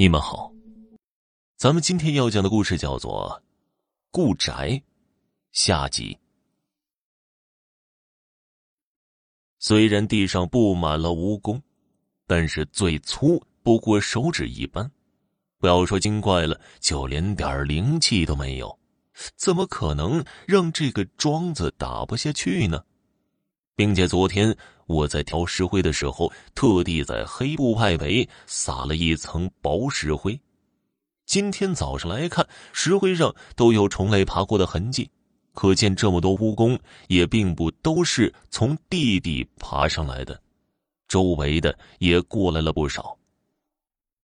你们好，咱们今天要讲的故事叫做《故宅》下集。虽然地上布满了蜈蚣，但是最粗不过手指一般。不要说精怪了，就连点灵气都没有，怎么可能让这个庄子打不下去呢？并且昨天我在挑石灰的时候，特地在黑布外围撒了一层薄石灰。今天早上来看，石灰上都有虫类爬过的痕迹，可见这么多蜈蚣也并不都是从地底爬上来的，周围的也过来了不少。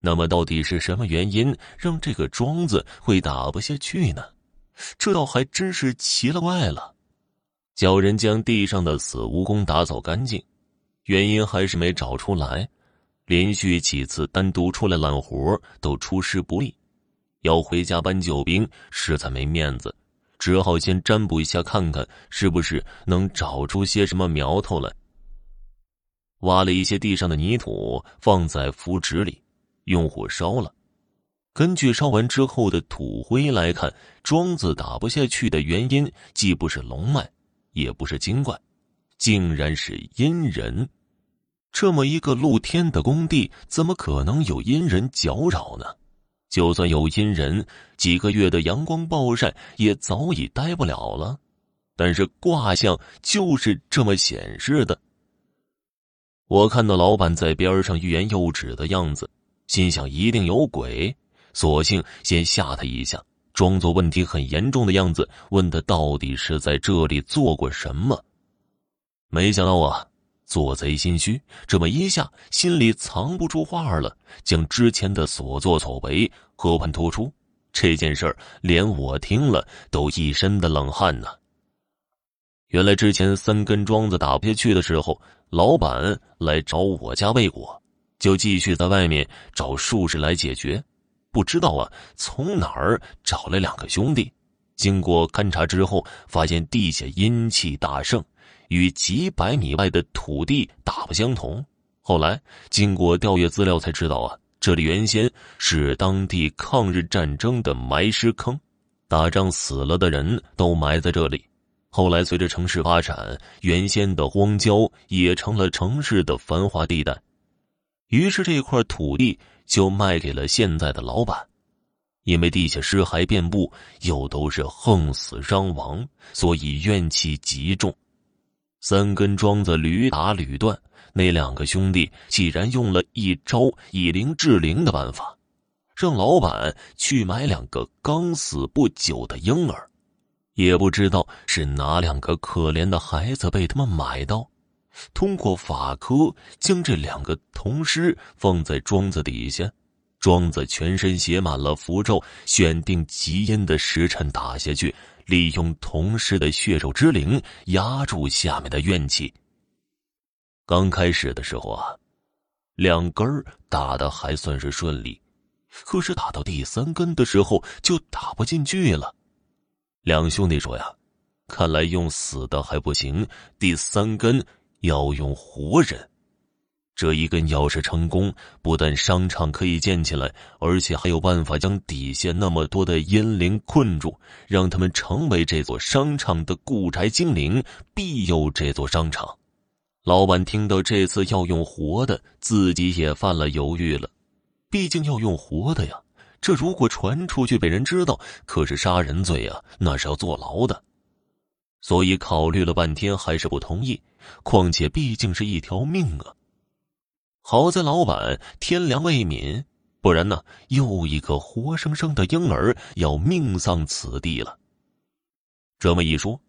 那么，到底是什么原因让这个庄子会打不下去呢？这倒还真是奇了怪了。叫人将地上的死蜈蚣打扫干净，原因还是没找出来。连续几次单独出来揽活都出师不利，要回家搬救兵实在没面子，只好先占卜一下，看看是不是能找出些什么苗头来。挖了一些地上的泥土放在符纸里，用火烧了。根据烧完之后的土灰来看，庄子打不下去的原因既不是龙脉。也不是精怪，竟然是阴人。这么一个露天的工地，怎么可能有阴人搅扰呢？就算有阴人，几个月的阳光暴晒也早已待不了了。但是卦象就是这么显示的。我看到老板在边上欲言又止的样子，心想一定有鬼，索性先吓他一下。装作问题很严重的样子，问他到底是在这里做过什么。没想到啊，做贼心虚，这么一下心里藏不住话了，将之前的所作所为和盘托出。这件事儿连我听了都一身的冷汗呢。原来之前三根桩子打不下去的时候，老板来找我家未果，就继续在外面找术士来解决。不知道啊，从哪儿找来两个兄弟？经过勘察之后，发现地下阴气大盛，与几百米外的土地大不相同。后来经过调阅资料才知道啊，这里原先是当地抗日战争的埋尸坑，打仗死了的人都埋在这里。后来随着城市发展，原先的荒郊也成了城市的繁华地带，于是这块土地。就卖给了现在的老板，因为地下尸骸遍布，又都是横死伤亡，所以怨气极重。三根桩子屡打屡断，那两个兄弟既然用了一招以灵制灵的办法，让老板去买两个刚死不久的婴儿，也不知道是哪两个可怜的孩子被他们买到。通过法科将这两个铜尸放在桩子底下，桩子全身写满了符咒，选定极阴的时辰打下去，利用同事的血肉之灵压住下面的怨气。刚开始的时候啊，两根打的还算是顺利，可是打到第三根的时候就打不进去了。两兄弟说呀，看来用死的还不行，第三根。要用活人，这一根要是成功，不但商场可以建起来，而且还有办法将底下那么多的阴灵困住，让他们成为这座商场的故宅精灵，庇佑这座商场。老板听到这次要用活的，自己也犯了犹豫了。毕竟要用活的呀，这如果传出去被人知道，可是杀人罪啊，那是要坐牢的。所以考虑了半天，还是不同意。况且毕竟是一条命啊！好在老板天良未泯，不然呢，又一个活生生的婴儿要命丧此地了。这么一说，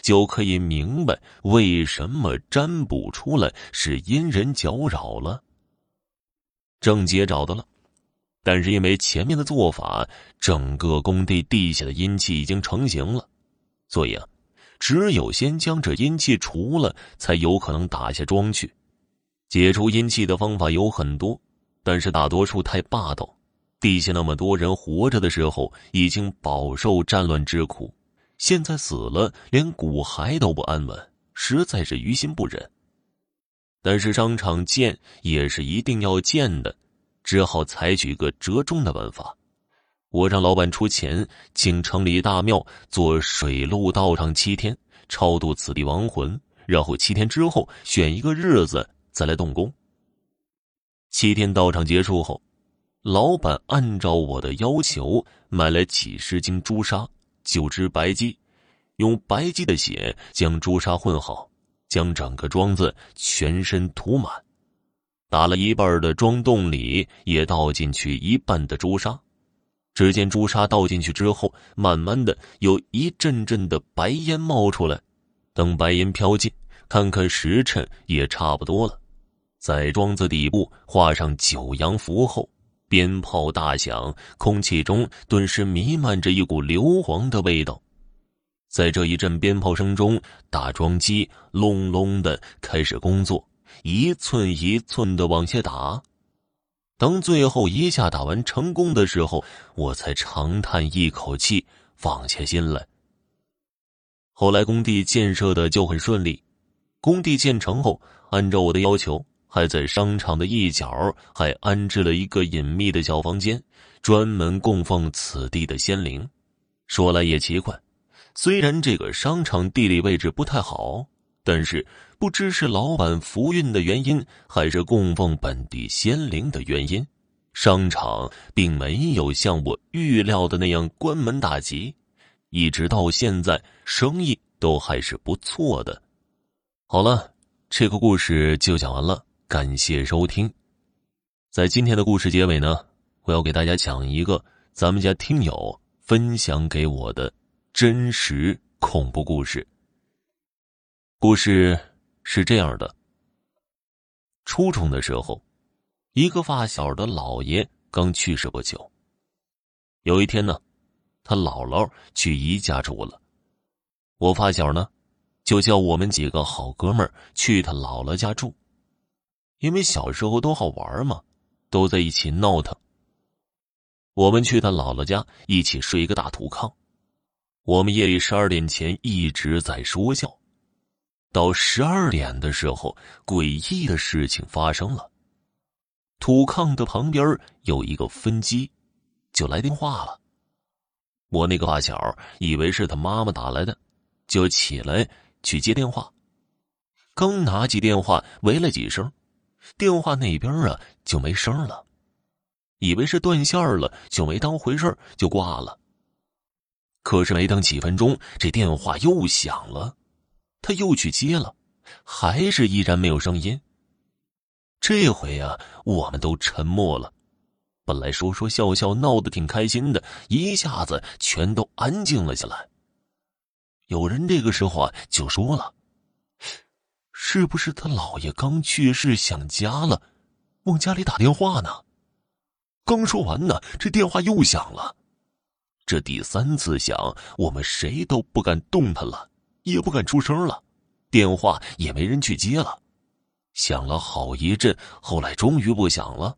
就可以明白为什么占卜出来是阴人搅扰了。郑杰找到了，但是因为前面的做法，整个工地地下的阴气已经成型了，所以啊。只有先将这阴气除了，才有可能打下桩去。解除阴气的方法有很多，但是大多数太霸道。地下那么多人活着的时候，已经饱受战乱之苦，现在死了，连骨骸都不安稳，实在是于心不忍。但是商场建也是一定要建的，只好采取个折中的办法。我让老板出钱，请城里大庙做水陆道场七天，超度此地亡魂，然后七天之后选一个日子再来动工。七天道场结束后，老板按照我的要求买了几十斤朱砂、九只白鸡，用白鸡的血将朱砂混好，将整个庄子全身涂满，打了一半的庄洞里也倒进去一半的朱砂。只见朱砂倒进去之后，慢慢的有一阵阵的白烟冒出来。等白烟飘尽，看看时辰也差不多了。在庄子底部画上九阳符后，鞭炮大响，空气中顿时弥漫着一股硫磺的味道。在这一阵鞭炮声中，打桩机隆隆的开始工作，一寸一寸的往下打。当最后一下打完成功的时候，我才长叹一口气，放下心来。后来工地建设的就很顺利，工地建成后，按照我的要求，还在商场的一角还安置了一个隐秘的小房间，专门供奉此地的仙灵。说来也奇怪，虽然这个商场地理位置不太好。但是，不知是老板福运的原因，还是供奉本地仙灵的原因，商场并没有像我预料的那样关门大吉，一直到现在，生意都还是不错的。好了，这个故事就讲完了，感谢收听。在今天的故事结尾呢，我要给大家讲一个咱们家听友分享给我的真实恐怖故事。故事是这样的：初中的时候，一个发小的姥爷刚去世不久。有一天呢，他姥姥去姨家住了，我发小呢，就叫我们几个好哥们儿去他姥姥家住，因为小时候都好玩嘛，都在一起闹腾。我们去他姥姥家一起睡一个大土炕，我们夜里十二点前一直在说笑。到十二点的时候，诡异的事情发生了。土炕的旁边有一个分机，就来电话了。我那个发小以为是他妈妈打来的，就起来去接电话。刚拿起电话，喂了几声，电话那边啊就没声了，以为是断线了，就没当回事就挂了。可是没等几分钟，这电话又响了。他又去接了，还是依然没有声音。这回啊，我们都沉默了。本来说说笑笑、闹得挺开心的，一下子全都安静了下来。有人这个时候啊，就说了：“是不是他姥爷刚去世想家了，往家里打电话呢？”刚说完呢，这电话又响了。这第三次响，我们谁都不敢动弹了。也不敢出声了，电话也没人去接了，响了好一阵，后来终于不响了。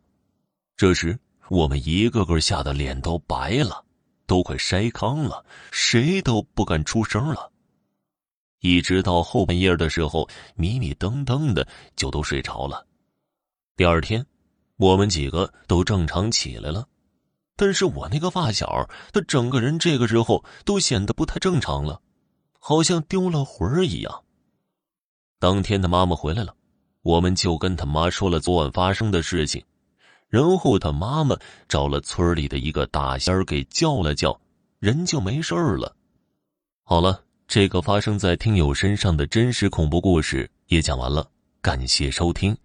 这时我们一个个吓得脸都白了，都快筛糠了，谁都不敢出声了。一直到后半夜的时候，迷迷瞪瞪的就都睡着了。第二天，我们几个都正常起来了，但是我那个发小，他整个人这个时候都显得不太正常了。好像丢了魂儿一样。当天他妈妈回来了，我们就跟他妈说了昨晚发生的事情，然后他妈妈找了村里的一个大仙儿给叫了叫，人就没事了。好了，这个发生在听友身上的真实恐怖故事也讲完了，感谢收听。